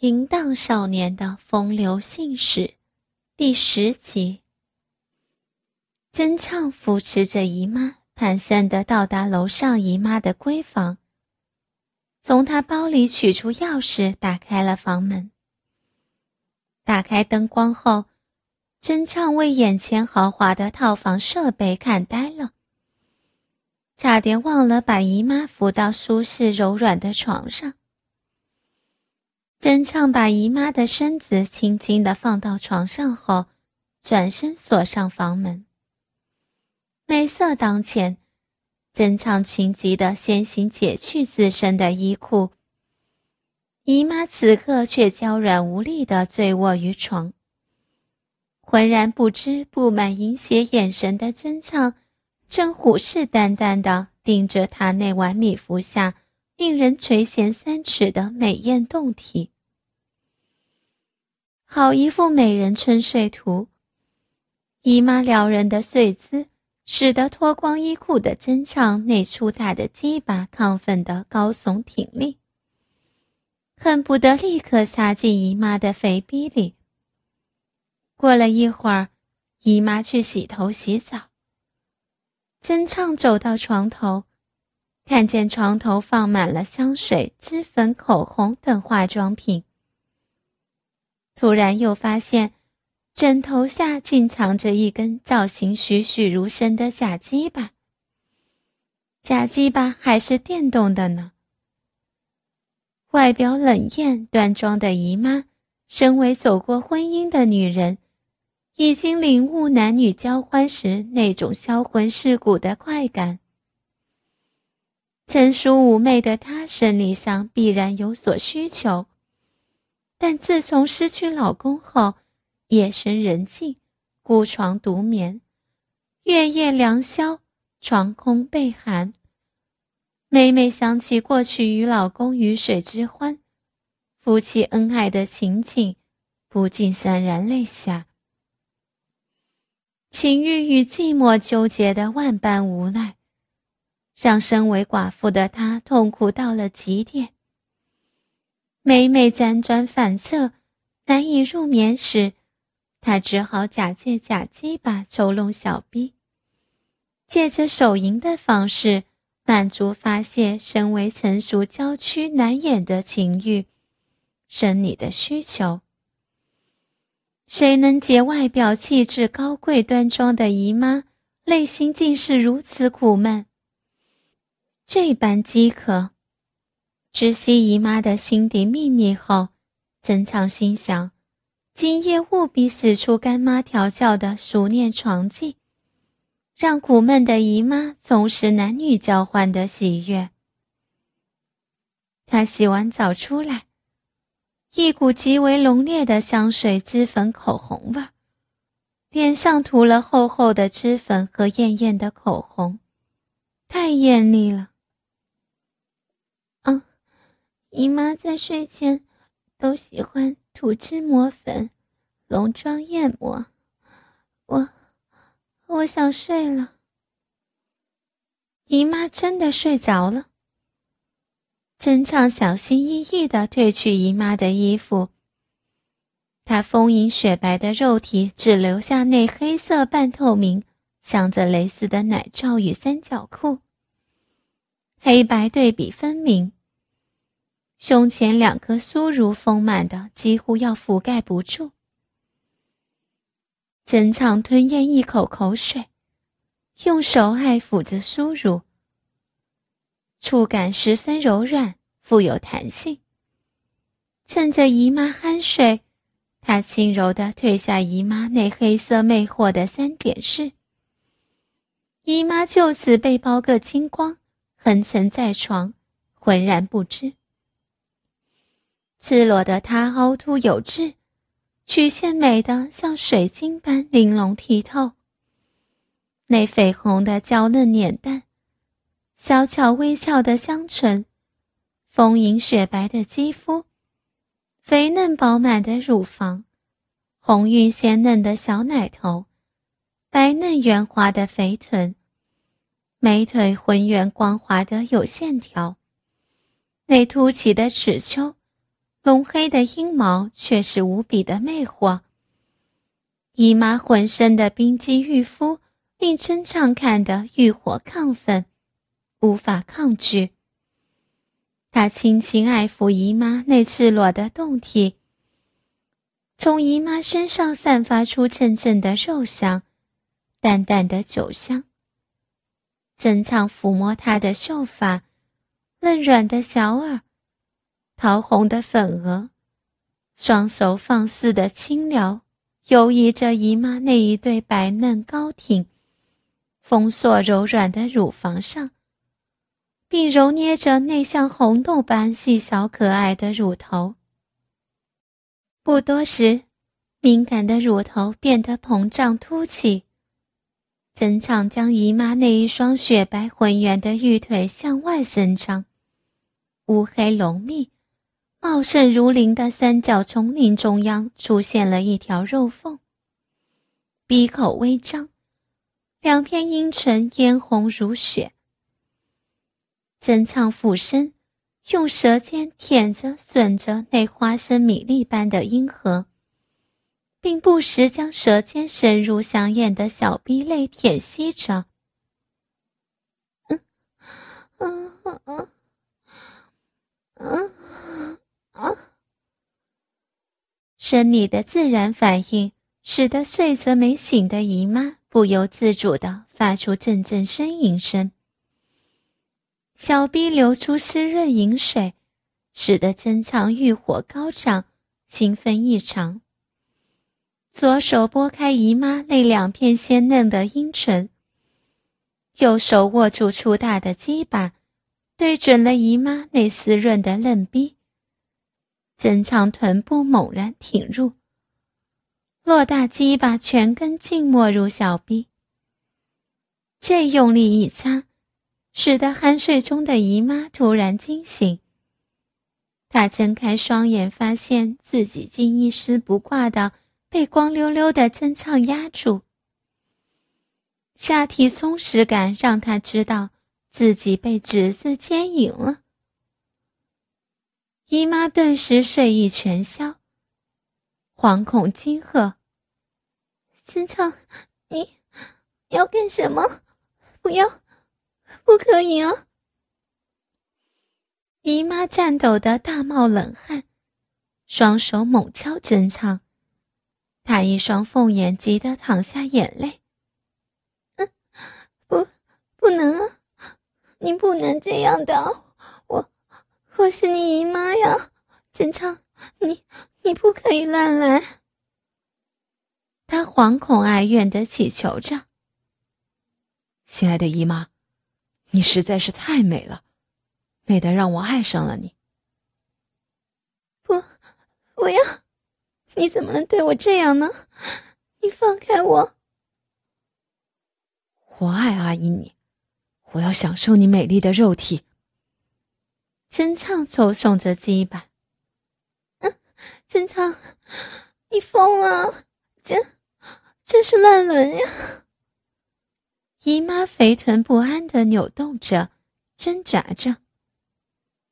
淫荡少年的风流信史第十集。曾畅扶持着姨妈，蹒跚的到达楼上姨妈的闺房，从她包里取出钥匙，打开了房门。打开灯光后，曾畅为眼前豪华的套房设备看呆了，差点忘了把姨妈扶到舒适柔软的床上。真畅把姨妈的身子轻轻地放到床上后，转身锁上房门。美色当前，真畅情急的先行解去自身的衣裤。姨妈此刻却娇软无力地醉卧于床，浑然不知布满淫邪眼神的真唱，正虎视眈眈地盯着她那晚礼服下。令人垂涎三尺的美艳动体，好一副美人春睡图。姨妈撩人的睡姿，使得脱光衣裤的真畅那粗大的鸡巴亢奋的高耸挺立，恨不得立刻插进姨妈的肥逼里。过了一会儿，姨妈去洗头洗澡，真畅走到床头。看见床头放满了香水、脂粉、口红等化妆品，突然又发现枕头下竟藏着一根造型栩栩如生的假鸡巴。假鸡巴还是电动的呢。外表冷艳端庄的姨妈，身为走过婚姻的女人，已经领悟男女交欢时那种销魂蚀骨的快感。成熟妩媚的她，生理上必然有所需求，但自从失去老公后，夜深人静，孤床独眠，月夜良宵，床空被寒。每每想起过去与老公鱼水之欢，夫妻恩爱的情景，不禁潸然泪下。情欲与寂寞纠结的万般无奈。让身为寡妇的她痛苦到了极点。每每辗转反侧，难以入眠时，他只好假借假鸡巴抽弄小逼，借着手淫的方式满足发泄身为成熟娇躯难掩的情欲、生理的需求。谁能解外表气质高贵端庄的姨妈，内心竟是如此苦闷？这般饥渴，知悉姨妈的心底秘密后，曾畅心想：今夜务必使出干妈调教的熟练床技，让苦闷的姨妈重拾男女交换的喜悦。他洗完澡出来，一股极为浓烈的香水、脂粉、口红味儿，脸上涂了厚厚的脂粉和艳艳的口红，太艳丽了。姨妈在睡前都喜欢涂脂抹粉、浓妆艳抹，我我想睡了。姨妈真的睡着了。真畅小心翼翼地褪去姨妈的衣服，她丰盈雪白的肉体只留下那黑色半透明、镶着蕾丝的奶罩与三角裤，黑白对比分明。胸前两颗酥如丰满的，几乎要覆盖不住。真畅吞咽一口口水，用手爱抚着酥乳，触感十分柔软，富有弹性。趁着姨妈酣睡，他轻柔地褪下姨妈那黑色魅惑的三点式，姨妈就此被包个精光，横沉在床，浑然不知。赤裸的她凹凸有致，曲线美得像水晶般玲珑剔透。那绯红的娇嫩脸蛋，小巧微翘的香唇，丰盈雪白的肌肤，肥嫩饱满的乳房，红晕鲜嫩的小奶头，白嫩圆滑的肥臀，美腿浑圆光滑的有线条，那凸起的齿丘。浓黑的阴毛却是无比的魅惑。姨妈浑身的冰肌玉肤，令真畅看得欲火亢奋，无法抗拒。他轻轻爱抚姨妈那赤裸的胴体，从姨妈身上散发出阵阵的肉香，淡淡的酒香。真唱抚摸她的秀发，嫩软的小耳。桃红的粉额，双手放肆的轻撩，游移着姨妈那一对白嫩高挺、丰硕柔软的乳房上，并揉捏着那像红豆般细小可爱的乳头。不多时，敏感的乳头变得膨胀凸起，整场将姨妈那一双雪白浑圆的玉腿向外伸长，乌黑浓密。茂盛如林的三角丛林中央出现了一条肉缝，鼻口微张，两片阴唇嫣红如血。真唱俯身，用舌尖舔着、吮着那花生米粒般的阴核，并不时将舌尖深入香艳的小逼内舔吸着。嗯嗯嗯，嗯。啊！生理的自然反应使得睡则没醒的姨妈不由自主地发出阵阵呻吟声。小逼流出湿润饮水，使得真藏欲火高涨，兴奋异常。左手拨开姨妈那两片鲜嫩的阴唇，右手握住粗大的鸡巴，对准了姨妈那湿润的嫩逼。真长臀部猛然挺入，偌大鸡巴全根浸没入小臂。这用力一插，使得酣睡中的姨妈突然惊醒。她睁开双眼，发现自己竟一丝不挂的被光溜溜的真唱压住。下体松弛感让她知道自己被侄子奸淫了。姨妈顿时睡意全消，惶恐惊喝：“真畅，你要干什么？不要，不可以啊！”姨妈颤抖的大冒冷汗，双手猛敲真畅，她一双凤眼急得淌下眼泪：“嗯，不，不能啊！你不能这样的。”我是你姨妈呀，真昌，你你不可以乱来。他惶恐哀怨的乞求着：“亲爱的姨妈，你实在是太美了，美得让我爱上了你。”不，不要！你怎么能对我这样呢？你放开我！我爱阿姨你，我要享受你美丽的肉体。真唱抽送着鸡巴，嗯，真唱，你疯了！这，这是乱伦呀！姨妈肥臀不安的扭动着，挣扎着。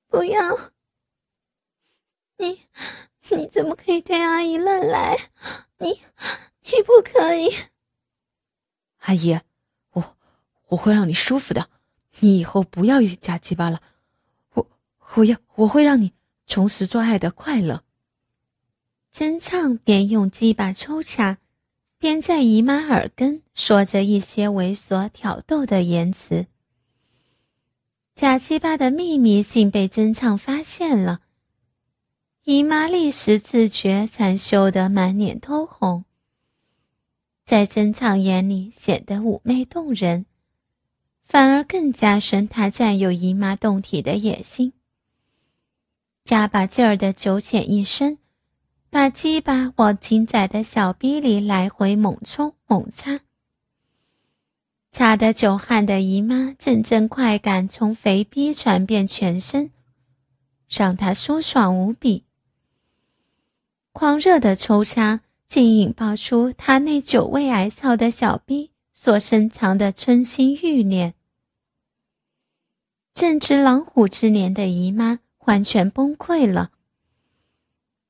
不要！你，你怎么可以对阿姨乱来？你，你不可以！阿姨，我，我会让你舒服的。你以后不要夹鸡巴了。我要，我会让你重拾做爱的快乐。真唱边用鸡巴抽插，边在姨妈耳根说着一些猥琐挑逗的言辞。假鸡巴的秘密竟被真唱发现了，姨妈立时自觉惨羞得满脸通红，在真唱眼里显得妩媚动人，反而更加深他占有姨妈胴体的野心。加把劲儿的九浅一伸，把鸡巴往金仔的小逼里来回猛冲猛插，插得久汗的姨妈阵阵快感从肥逼传遍全身，让她舒爽无比。狂热的抽插竟引爆出她那久未挨操的小逼所深藏的春心欲念。正值狼虎之年的姨妈。完全崩溃了，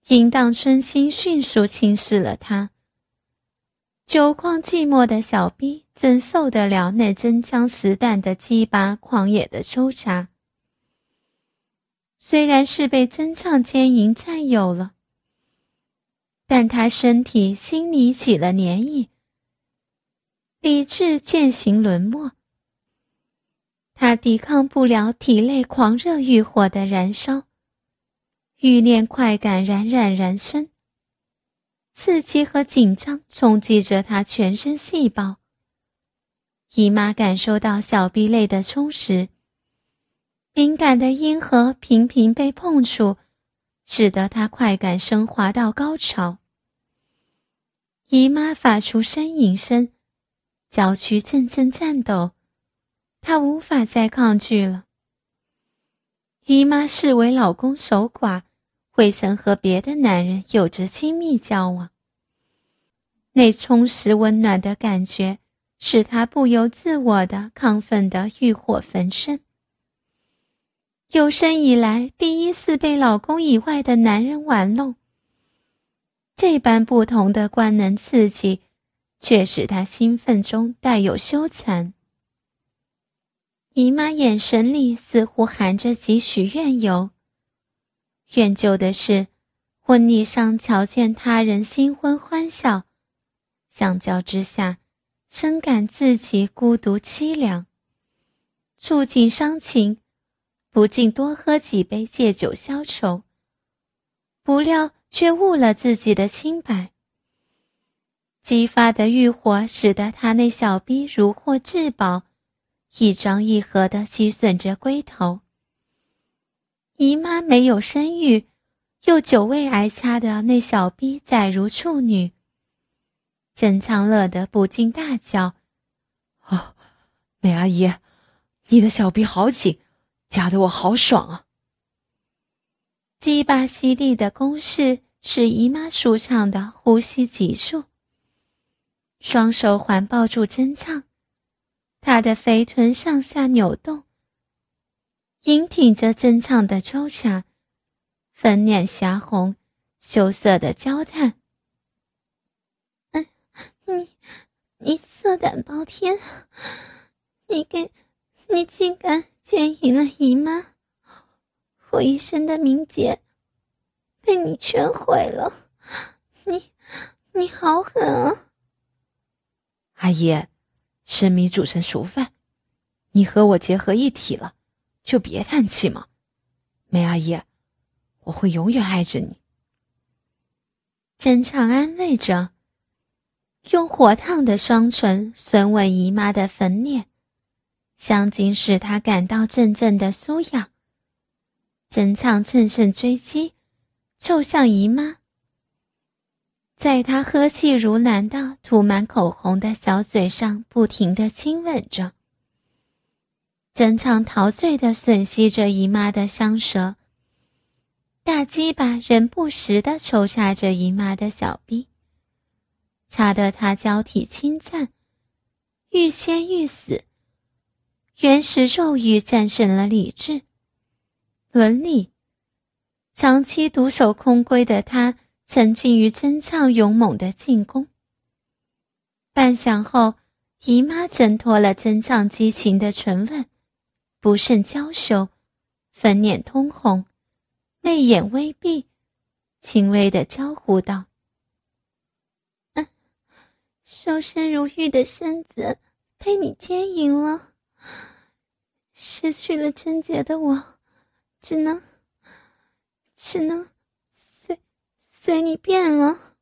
淫荡春心迅速侵蚀了他。久旷寂寞的小逼怎受得了那真枪实弹的鸡巴狂野的抽插？虽然是被真唱奸淫占有了，但他身体心里起了涟漪，理智渐行沦没。他抵抗不了体内狂热欲火的燃烧，欲念快感冉冉燃生。刺激和紧张冲击着他全身细胞。姨妈感受到小臂内的充实，敏感的阴核频频被碰触，使得她快感升华到高潮。姨妈发出呻吟声，娇躯阵阵颤抖，她无法再抗拒了。姨妈视为老公守寡。未曾和别的男人有着亲密交往，那充实温暖的感觉使她不由自我的亢奋的欲火焚身。有生以来第一次被老公以外的男人玩弄，这般不同的官能刺激，却使她兴奋中带有羞惭。姨妈眼神里似乎含着几许怨尤。怨疚的是，婚礼上瞧见他人新婚欢笑，相较之下，深感自己孤独凄凉。触景伤情，不禁多喝几杯借酒消愁。不料却误了自己的清白。激发的欲火使得他那小逼如获至宝，一张一合的吸吮着龟头。姨妈没有生育，又久未挨掐的那小逼再如处女。郑昌乐得不禁大叫：“啊，美阿姨，你的小逼好紧，夹得我好爽啊！”鸡巴犀利的攻势使姨妈舒畅的呼吸急促，双手环抱住真唱，他的肥臀上下扭动。引挺着真唱的抽插，粉脸霞红，羞涩的娇叹：“嗯，你，你色胆包天，你给，你竟敢奸淫了姨妈，我一生的名节被你全毁了，你，你好狠啊！”阿姨，生米煮成熟饭，你和我结合一体了。就别叹气嘛，梅阿姨，我会永远爱着你。真唱安慰着，用火烫的双唇吮吻姨妈的粉脸，香精使她感到阵阵的酥痒。真唱趁胜追击，凑向姨妈，在她呵气如兰的涂满口红的小嘴上不停的亲吻着。整场陶醉的吮吸着姨妈的香舌，大鸡巴仍不时的抽插着姨妈的小臂，插得她娇体轻颤，欲仙欲死。原始肉欲战胜了理智、伦理，长期独守空闺的她沉浸于真唱勇猛的进攻。半晌后，姨妈挣脱了真唱激情的唇吻。不甚娇羞，粉脸通红，媚眼微闭，轻微的娇呼道：“嗯，瘦身如玉的身子被你奸淫了，失去了贞洁的我，只能，只能随你便了。”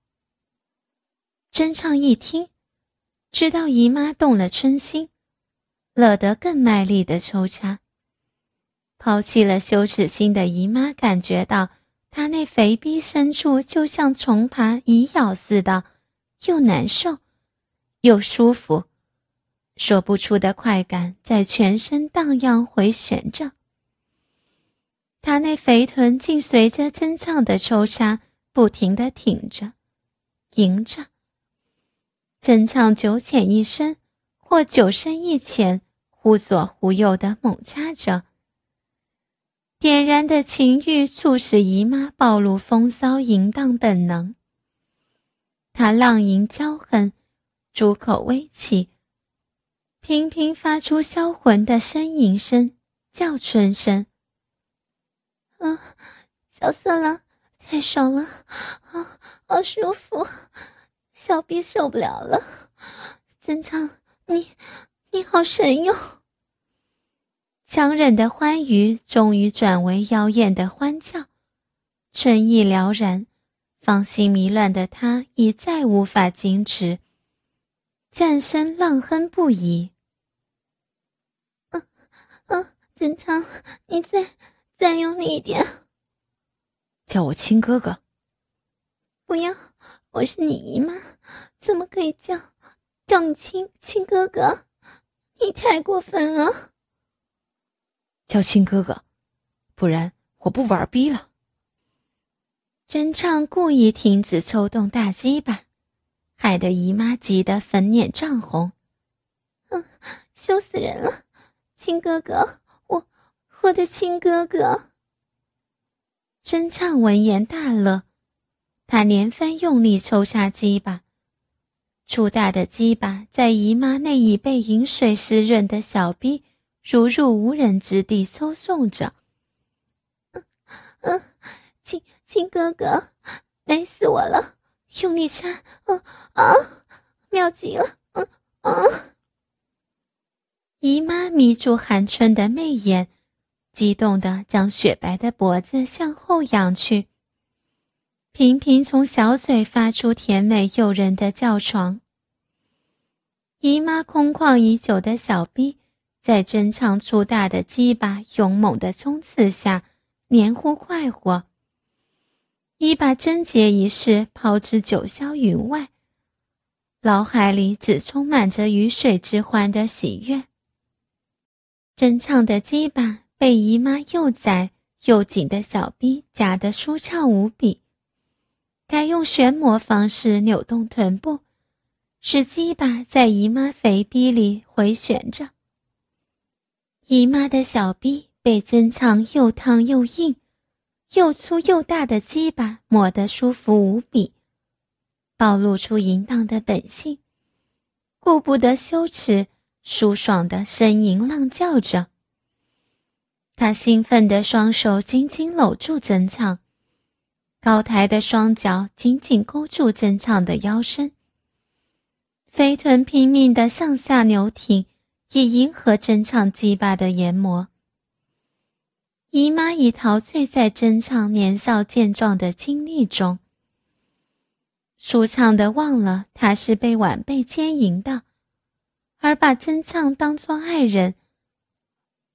真唱一听，知道姨妈动了春心。乐得更卖力的抽插。抛弃了羞耻心的姨妈感觉到，她那肥逼深处就像虫爬蚁咬似的，又难受，又舒服，说不出的快感在全身荡漾回旋着。她那肥臀竟随着真唱的抽插，不停的挺着，迎着。真唱九浅一深。或九深一浅，忽左忽右的猛掐着。点燃的情欲促使姨妈暴露风骚淫荡本能。她浪吟娇恨，猪口微起，频频发出销魂的呻吟声、叫春声。啊，小色狼，太爽了，啊，好舒服，小臂受不了了，真昌，你，你好神哟！强忍的欢愉终于转为妖艳的欢叫，春意撩然，芳心迷乱的他已再无法矜持，战身浪哼不已。嗯嗯，真昌，你再再用力一点，叫我亲哥哥。不要，我是你姨妈，怎么可以叫叫你亲亲哥哥？你太过分了。叫亲哥哥，不然我不玩逼了。真唱故意停止抽动大鸡巴，害得姨妈急得粉脸涨红。嗯，羞死人了！亲哥哥，我我的亲哥哥。真唱闻言大乐，他连番用力抽插鸡巴，粗大的鸡巴在姨妈那已被饮水湿润的小臂。如入无人之地，抽送着。嗯嗯，亲亲哥哥，美死我了！用力插，啊啊，妙极了！嗯嗯。姨妈迷住韩春的媚眼，激动的将雪白的脖子向后仰去，频频从小嘴发出甜美诱人的叫床。姨妈空旷已久的小臂。在真唱粗大的鸡巴勇猛的冲刺下，黏糊快活，已把贞洁一事抛之九霄云外，脑海里只充满着鱼水之欢的喜悦。真唱的鸡巴被姨妈又窄又紧的小臂夹得舒畅无比，改用旋磨方式扭动臀部，使鸡巴在姨妈肥逼里回旋着。姨妈的小臂被真唱又烫又硬、又粗又大的鸡巴抹得舒服无比，暴露出淫荡的本性，顾不得羞耻，舒爽的呻吟浪叫着。他兴奋的双手紧紧搂住真唱，高抬的双脚紧紧勾住真唱的腰身，肥臀拼命的上下扭挺。以迎合真唱鸡巴的研磨，姨妈已陶醉在真唱年少健壮的经历中，舒畅的忘了他是被晚辈奸淫的，而把真唱当作爱人。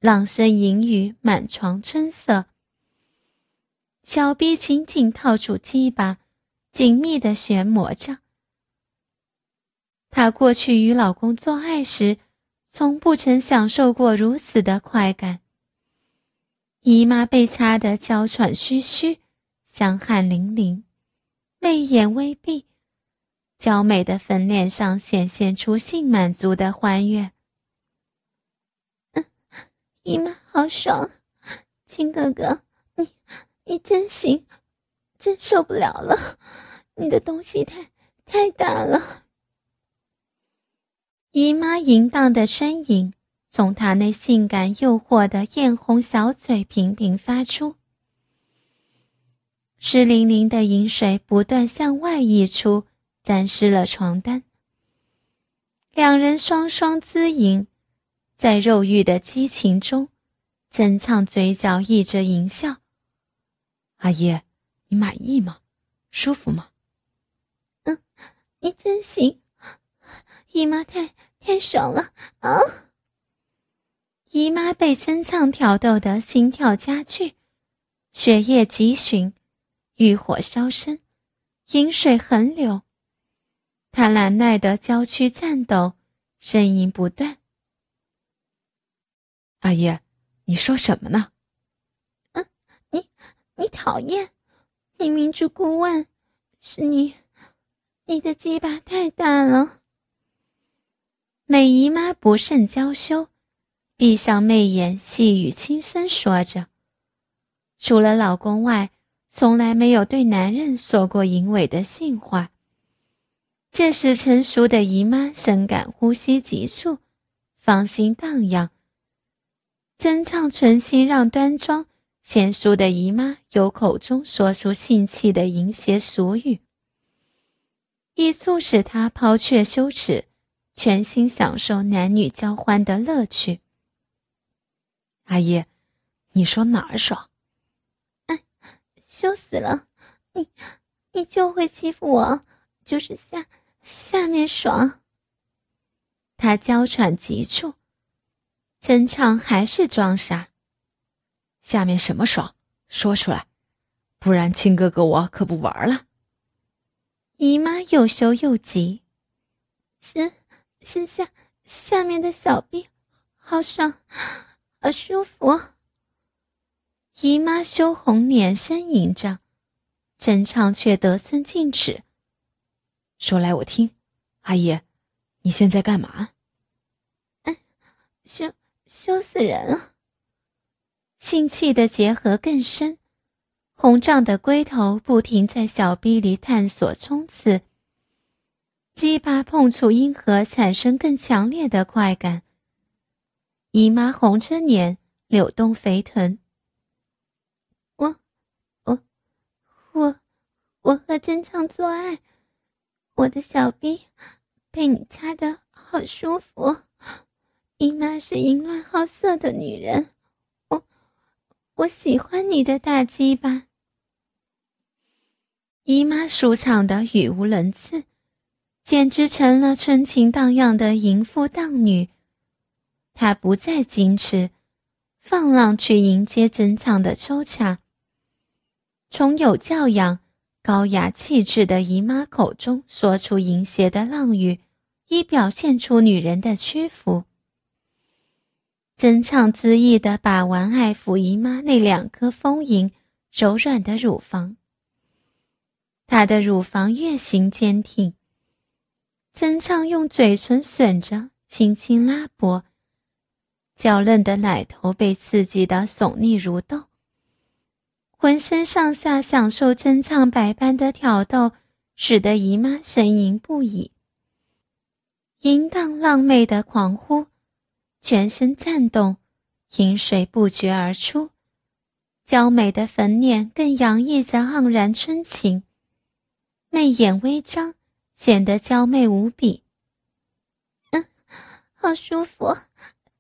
浪声淫语满床春色，小臂紧紧套住鸡巴，紧密的旋磨着。她过去与老公做爱时。从不曾享受过如此的快感。姨妈被插得娇喘吁吁，香汗淋漓，媚眼微闭，娇美的粉脸上显现出性满足的欢悦。姨妈好爽，亲哥哥，你你真行，真受不了了，你的东西太太大了。姨妈淫荡的身影从她那性感诱惑的艳红小嘴频频发出，湿淋淋的饮水不断向外溢出，沾湿了床单。两人双双滋淫，在肉欲的激情中，真唱嘴角溢着淫笑。阿姨，你满意吗？舒服吗？嗯，你真行，姨妈太。太爽了啊！姨妈被真唱挑逗的心跳加剧，血液急循，欲火烧身，饮水横流。她难耐的娇躯颤抖，呻吟不断：“阿姨，你说什么呢？”“嗯，你你讨厌，你明知故问，是你，你的鸡巴太大了。”美姨妈不甚娇羞，闭上媚眼，细语轻声说着：“除了老公外，从来没有对男人说过淫猥的性话。这时，成熟的姨妈深感呼吸急促，芳心荡漾。真唱存心让端庄贤淑的姨妈由口中说出性气的淫邪俗语，以促使她抛却羞耻，全心享受男女交欢的乐趣。阿姨，你说哪儿爽？哎，羞死了！你，你就会欺负我，就是下下面爽。他娇喘急促，真唱还是装傻。下面什么爽？说出来，不然亲哥哥我可不玩了。姨妈又羞又急，是是下下面的小臂，好爽。好舒服。姨妈羞红脸呻吟着，真唱却得寸进尺。说来我听，阿姨，你现在干嘛？哎，行羞死人了。性气的结合更深，红胀的龟头不停在小臂里探索冲刺，鸡巴碰触阴核产生更强烈的快感。姨妈红着脸，扭动肥臀。我，我，我，我和真唱做爱，我的小臂被你掐的好舒服。姨妈是淫乱好色的女人，我，我喜欢你的大鸡巴。姨妈舒畅的语无伦次，简直成了春情荡漾的淫妇荡女。她不再矜持，放浪去迎接整场的抽查。从有教养、高雅气质的姨妈口中说出淫邪的浪语，以表现出女人的屈服。真唱恣意的把玩爱抚姨妈那两颗丰盈柔软的乳房。她的乳房越形坚挺，真唱用嘴唇吮着，轻轻拉拨。娇嫩的奶头被刺激的耸立如豆，浑身上下享受真唱百般的挑逗，使得姨妈呻吟不已。淫荡浪媚的狂呼，全身颤动，淫水不绝而出，娇美的粉脸更洋溢着盎然春情，媚眼微张，显得娇媚无比。嗯，好舒服。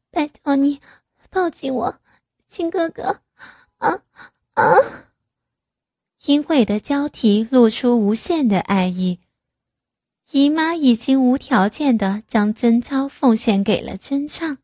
拜托你抱紧我，亲哥哥！啊啊！淫秽的交替露出无限的爱意。姨妈已经无条件的将贞操奉献给了真唱。